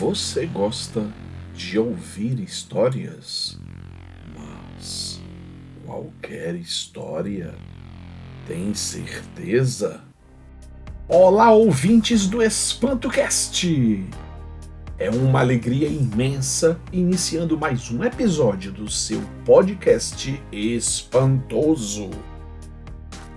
Você gosta de ouvir histórias? Mas qualquer história? Tem certeza? Olá, ouvintes do EspantoCast! É uma alegria imensa iniciando mais um episódio do seu podcast espantoso.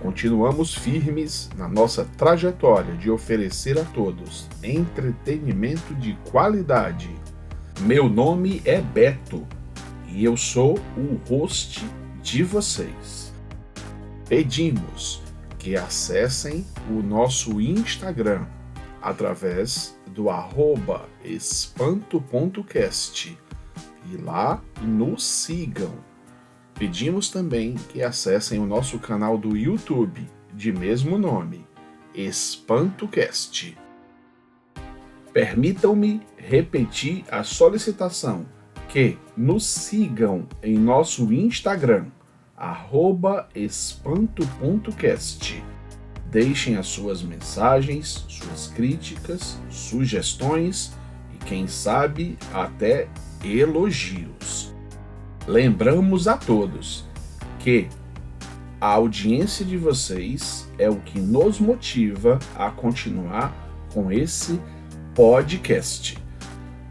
Continuamos firmes na nossa trajetória de oferecer a todos entretenimento de qualidade. Meu nome é Beto e eu sou o host de vocês. Pedimos que acessem o nosso Instagram através do arroba espanto.cast e lá nos sigam Pedimos também que acessem o nosso canal do YouTube, de mesmo nome, EspantoCast. Permitam-me repetir a solicitação que nos sigam em nosso Instagram, espanto.cast. Deixem as suas mensagens, suas críticas, sugestões e, quem sabe, até elogios. Lembramos a todos que a audiência de vocês é o que nos motiva a continuar com esse podcast.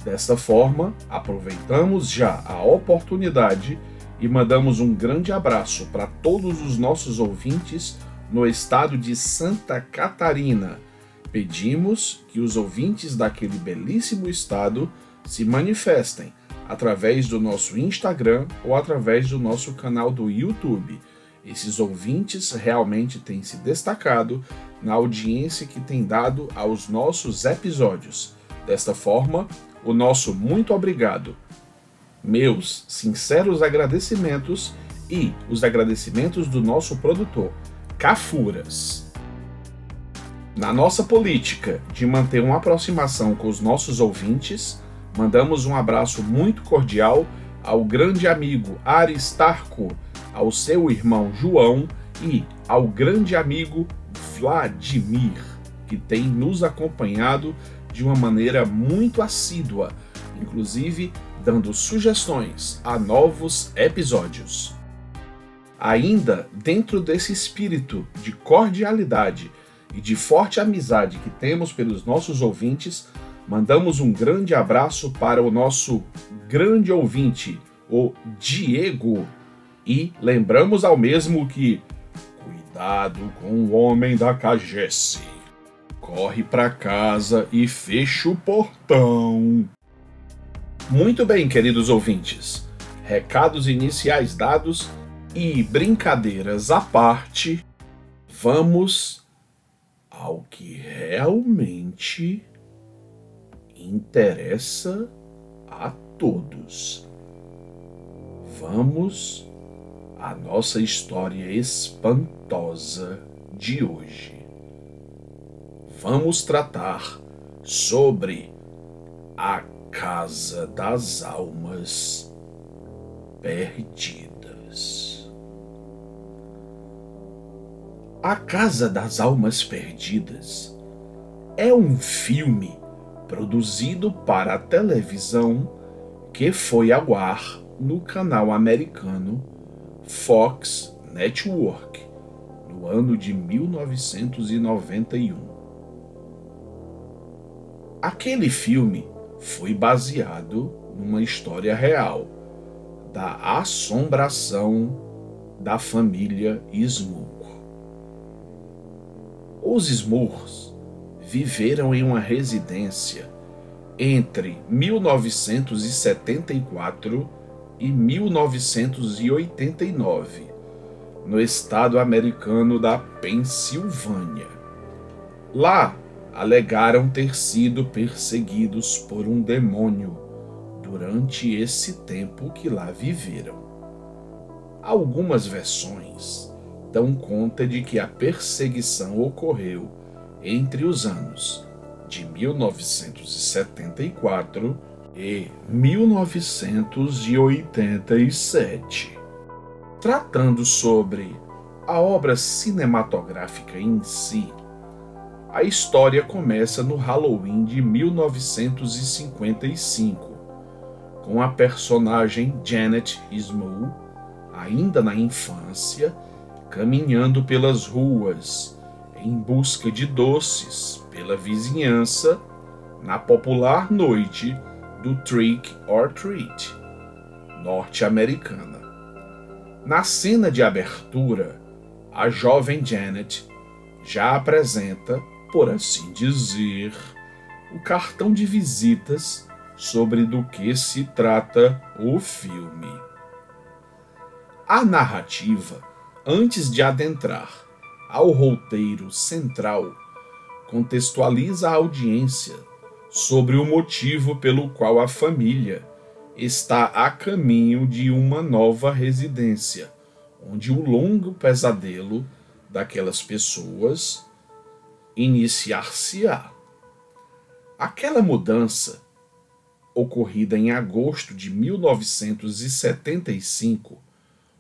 Desta forma, aproveitamos já a oportunidade e mandamos um grande abraço para todos os nossos ouvintes no estado de Santa Catarina. Pedimos que os ouvintes daquele belíssimo estado se manifestem através do nosso Instagram ou através do nosso canal do YouTube. Esses ouvintes realmente têm se destacado na audiência que tem dado aos nossos episódios. Desta forma, o nosso muito obrigado. Meus sinceros agradecimentos e os agradecimentos do nosso produtor, Cafuras. Na nossa política de manter uma aproximação com os nossos ouvintes, Mandamos um abraço muito cordial ao grande amigo Aristarco, ao seu irmão João e ao grande amigo Vladimir, que tem nos acompanhado de uma maneira muito assídua, inclusive dando sugestões a novos episódios. Ainda dentro desse espírito de cordialidade e de forte amizade que temos pelos nossos ouvintes, Mandamos um grande abraço para o nosso grande ouvinte, o Diego, e lembramos ao mesmo que cuidado com o homem da cagesse. Corre para casa e fecha o portão. Muito bem, queridos ouvintes. Recados iniciais dados e brincadeiras à parte, vamos ao que realmente interessa a todos. Vamos à nossa história espantosa de hoje. Vamos tratar sobre a Casa das Almas Perdidas. A Casa das Almas Perdidas é um filme produzido para a televisão que foi ao ar no canal americano Fox Network no ano de 1991. Aquele filme foi baseado numa história real da assombração da família Smoke. Os Smurfs viveram em uma residência entre 1974 e 1989, no estado americano da Pensilvânia. Lá, alegaram ter sido perseguidos por um demônio durante esse tempo que lá viveram. Algumas versões dão conta de que a perseguição ocorreu entre os anos de 1974 e 1987. Tratando sobre a obra cinematográfica em si, a história começa no Halloween de 1955, com a personagem Janet Ismou, ainda na infância, caminhando pelas ruas em busca de doces pela vizinhança na popular noite do Trick or Treat norte-americana. Na cena de abertura, a jovem Janet já apresenta por assim dizer, o cartão de visitas sobre do que se trata o filme. A narrativa, antes de adentrar ao roteiro central, contextualiza a audiência sobre o motivo pelo qual a família está a caminho de uma nova residência, onde o longo pesadelo daquelas pessoas iniciar-se-á. Aquela mudança, ocorrida em agosto de 1975,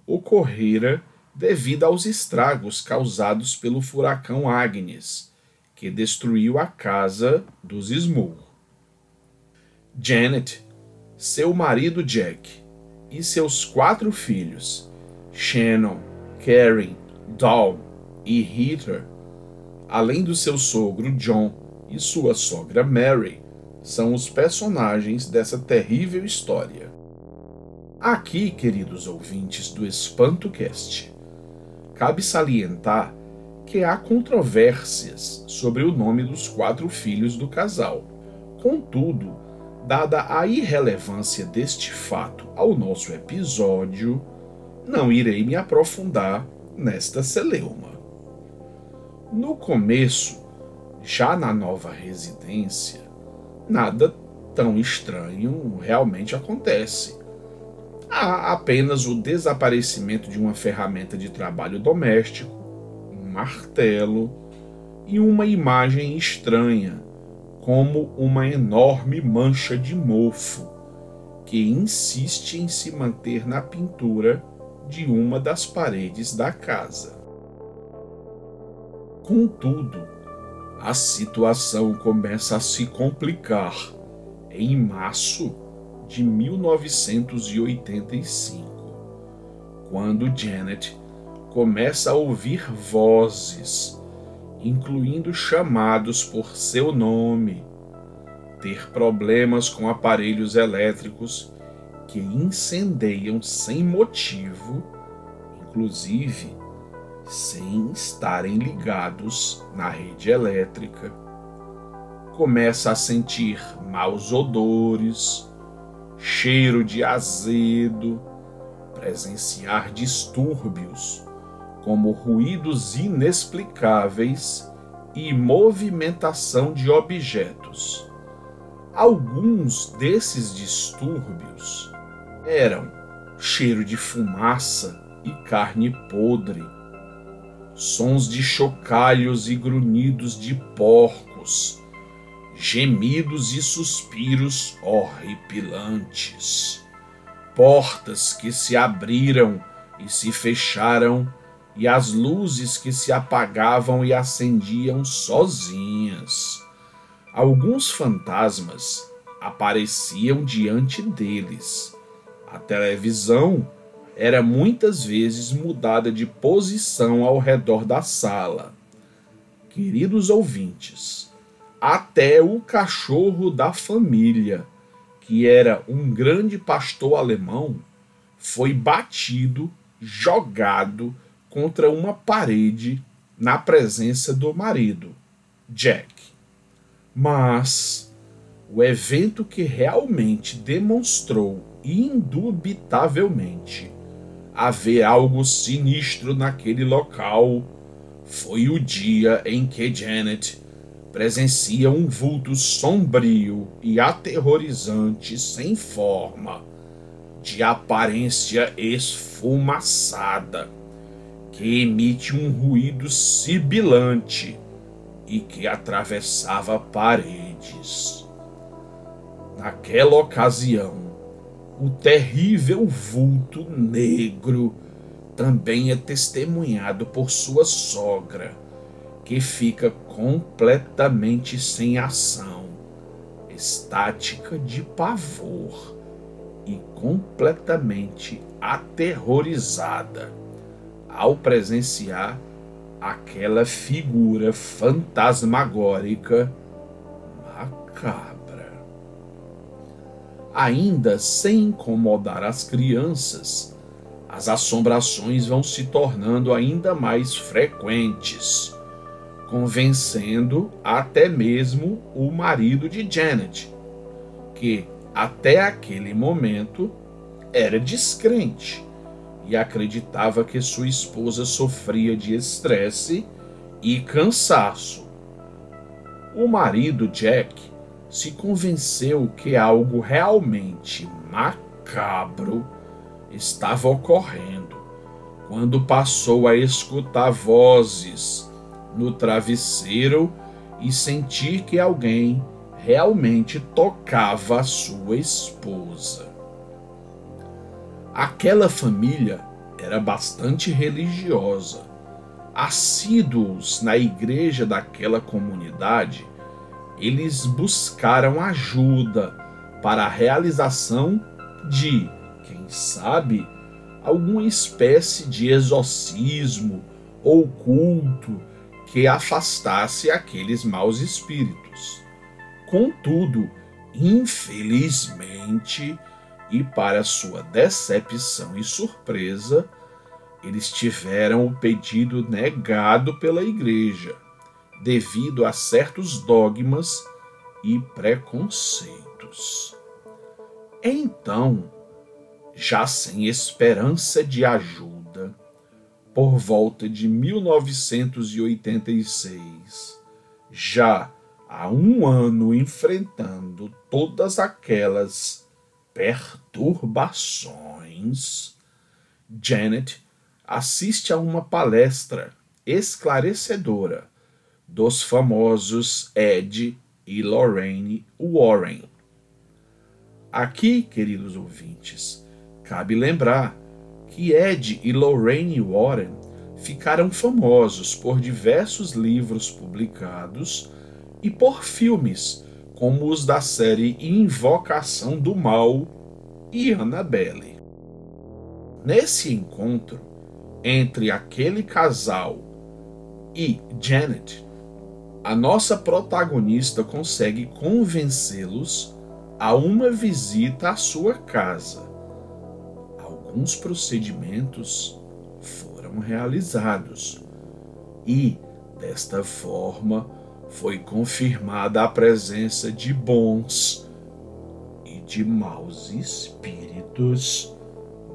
ocorrera devido aos estragos causados pelo furacão Agnes, que destruiu a casa dos Smoor. Janet, seu marido Jack e seus quatro filhos, Shannon, Karen, Dawn e Heather, além do seu sogro John e sua sogra Mary, são os personagens dessa terrível história. Aqui, queridos ouvintes do EspantoCast, cabe salientar que há controvérsias sobre o nome dos quatro filhos do casal. Contudo, dada a irrelevância deste fato ao nosso episódio, não irei me aprofundar nesta celeuma. No começo, já na nova residência, nada tão estranho realmente acontece. Há apenas o desaparecimento de uma ferramenta de trabalho doméstico, um martelo e uma imagem estranha, como uma enorme mancha de mofo que insiste em se manter na pintura de uma das paredes da casa. Contudo, a situação começa a se complicar em março de 1985, quando Janet começa a ouvir vozes, incluindo chamados por seu nome, ter problemas com aparelhos elétricos que incendeiam sem motivo, inclusive sem estarem ligados na rede elétrica. Começa a sentir maus odores, cheiro de azedo, presenciar distúrbios, como ruídos inexplicáveis e movimentação de objetos. Alguns desses distúrbios eram cheiro de fumaça e carne podre sons de chocalhos e grunhidos de porcos, gemidos e suspiros horripilantes, portas que se abriram e se fecharam, e as luzes que se apagavam e acendiam sozinhas. Alguns fantasmas apareciam diante deles. A televisão era muitas vezes mudada de posição ao redor da sala. Queridos ouvintes, até o cachorro da família, que era um grande pastor alemão, foi batido, jogado contra uma parede na presença do marido, Jack. Mas o evento que realmente demonstrou indubitavelmente haver algo sinistro naquele local. Foi o dia em que Janet presencia um vulto sombrio e aterrorizante sem forma, de aparência esfumaçada, que emite um ruído sibilante e que atravessava paredes. Naquela ocasião, o terrível vulto negro também é testemunhado por sua sogra, que fica completamente sem ação, estática de pavor e completamente aterrorizada ao presenciar aquela figura fantasmagórica macabra. Ainda sem incomodar as crianças, as assombrações vão se tornando ainda mais frequentes, convencendo até mesmo o marido de Janet, que até aquele momento era descrente e acreditava que sua esposa sofria de estresse e cansaço. O marido Jack se convenceu que algo realmente macabro estava ocorrendo quando passou a escutar vozes no travesseiro e sentir que alguém realmente tocava a sua esposa. Aquela família era bastante religiosa. Assíduos na igreja daquela comunidade, eles buscaram ajuda para a realização de, quem sabe, alguma espécie de exorcismo ou culto que afastasse aqueles maus espíritos. Contudo, infelizmente, e para sua decepção e surpresa, eles tiveram o pedido negado pela igreja, devido a certos dogmas e preconceitos. Então, já sem esperança de ajuda, por volta de 1986, já há um ano enfrentando todas aquelas perturbações, Janet assiste a uma palestra esclarecedora dos famosos Ed e Lorraine Warren. Aqui, queridos ouvintes, cabe lembrar que Ed e Lorraine Warren ficaram famosos por diversos livros publicados e por filmes como os da série Invocação do Mal e Annabelle. Nesse encontro entre aquele casal e Janet, a nossa protagonista consegue convencê-los a uma visita à sua casa. Alguns procedimentos foram realizados e, desta forma, foi confirmada a presença de bons e de maus espíritos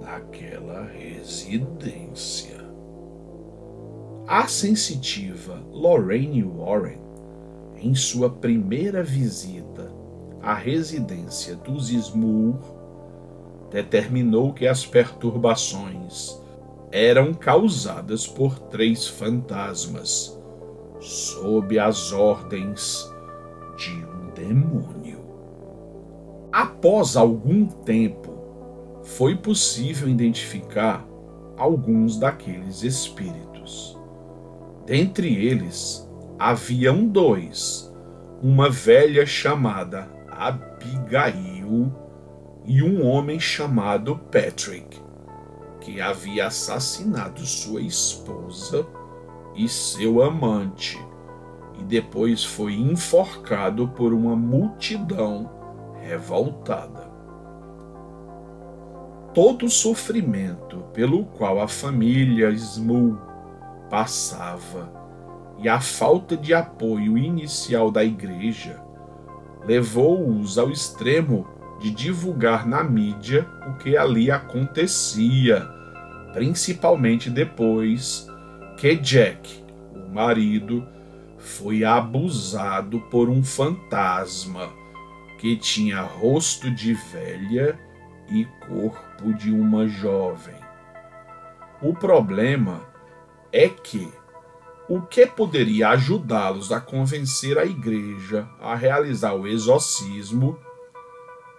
naquela residência. A sensitiva Lorraine Warren, em sua primeira visita à residência dos Smur, determinou que as perturbações eram causadas por três fantasmas sob as ordens de um demônio. Após algum tempo, foi possível identificar alguns daqueles espíritos. Dentre eles, haviam dois, uma velha chamada Abigail e um homem chamado Patrick, que havia assassinado sua esposa e seu amante, e depois foi enforcado por uma multidão revoltada. Todo o sofrimento pelo qual a família Smul passava e a falta de apoio inicial da igreja levou-os ao extremo de divulgar na mídia o que ali acontecia, principalmente depois que Jack, o marido, foi abusado por um fantasma que tinha rosto de velha e corpo de uma jovem. O problema é que o que poderia ajudá-los a convencer a igreja a realizar o exorcismo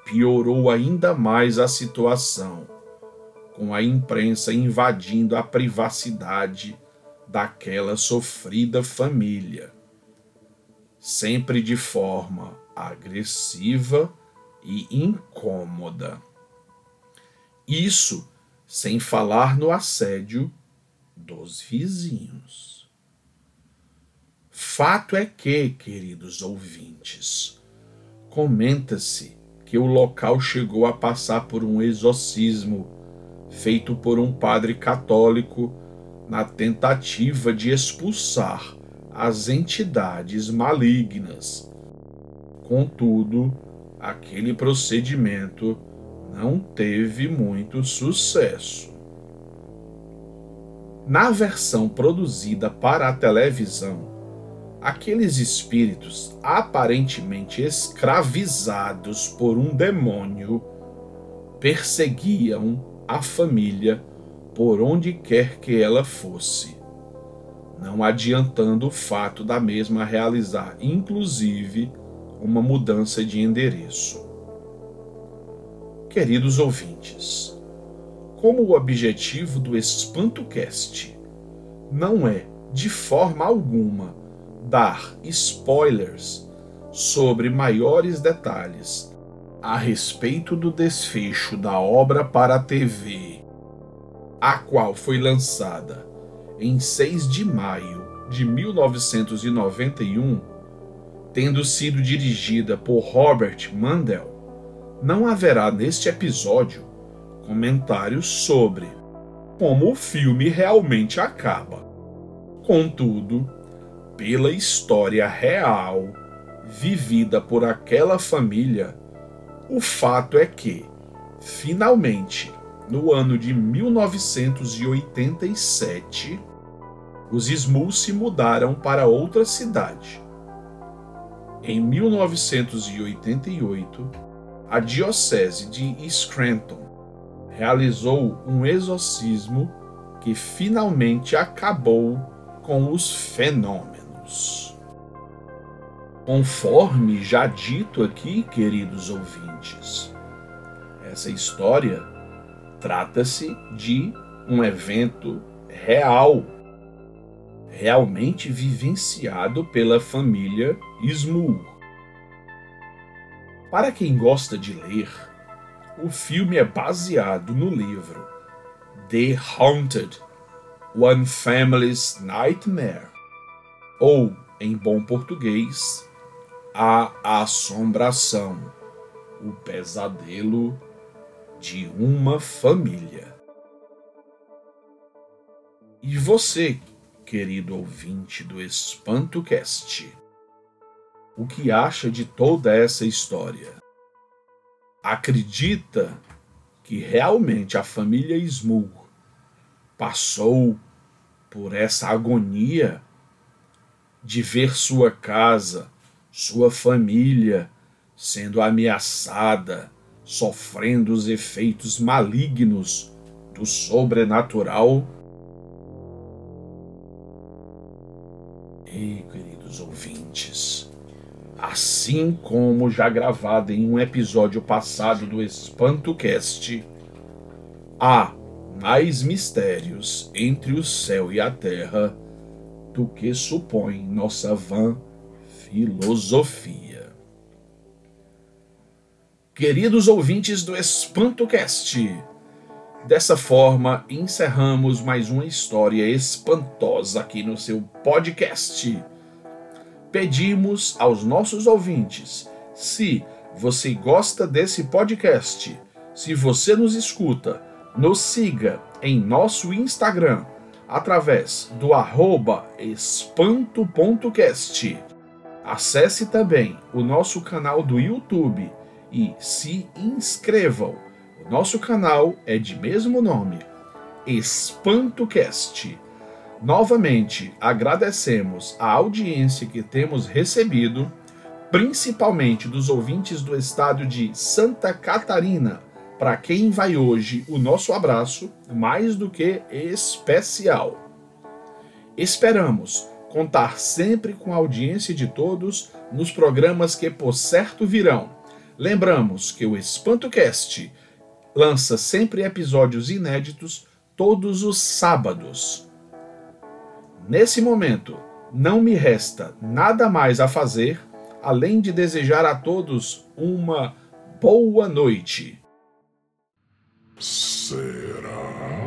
piorou ainda mais a situação, com a imprensa invadindo a privacidade daquela sofrida família, sempre de forma agressiva e incômoda. Isso sem falar no assédio dos vizinhos. Fato é que, queridos ouvintes, comenta-se que o local chegou a passar por um exorcismo feito por um padre católico na tentativa de expulsar as entidades malignas. Contudo, aquele procedimento não teve muito sucesso. Na versão produzida para a televisão, aqueles espíritos aparentemente escravizados por um demônio perseguiam a família por onde quer que ela fosse, não adiantando o fato da mesma realizar, inclusive, uma mudança de endereço. Queridos ouvintes, como o objetivo do EspantoCast não é, de forma alguma, dar spoilers sobre maiores detalhes a respeito do desfecho da obra para a TV, a qual foi lançada em 6 de maio de 1991, tendo sido dirigida por Robert Mandel não haverá neste episódio comentários sobre como o filme realmente acaba. Contudo, pela história real vivida por aquela família, o fato é que, finalmente, no ano de 1987, os Smul se mudaram para outra cidade. Em 1988, a Diocese de Scranton realizou um exorcismo que finalmente acabou com os fenômenos. Conforme já dito aqui, queridos ouvintes, essa história trata-se de um evento real, realmente vivenciado pela família Smur. Para quem gosta de ler, o filme é baseado no livro The Haunted One Family's Nightmare, ou, em bom português, A Assombração O Pesadelo de uma Família. E você, querido ouvinte do EspantoCast, o que acha de toda essa história. Acredita que realmente a família Smug passou por essa agonia de ver sua casa, sua família sendo ameaçada, sofrendo os efeitos malignos do sobrenatural? E queridos ouvintes, assim como já gravado em um episódio passado do EspantoCast, há mais mistérios entre o céu e a terra do que supõe nossa vã filosofia. Queridos ouvintes do EspantoCast, dessa forma encerramos mais uma história espantosa aqui no seu podcast pedimos aos nossos ouvintes: se você gosta desse podcast, se você nos escuta, nos siga em nosso Instagram através do arroba espanto.cast. Acesse também o nosso canal do YouTube e se inscrevam. O nosso canal é de mesmo nome, EspantoCast. Novamente agradecemos a audiência que temos recebido, principalmente dos ouvintes do estado de Santa Catarina, para quem vai hoje o nosso abraço mais do que especial. Esperamos contar sempre com a audiência de todos nos programas que por certo virão. Lembramos que o EspantoCast lança sempre episódios inéditos todos os sábados Nesse momento, não me resta nada mais a fazer além de desejar a todos uma boa noite. Será?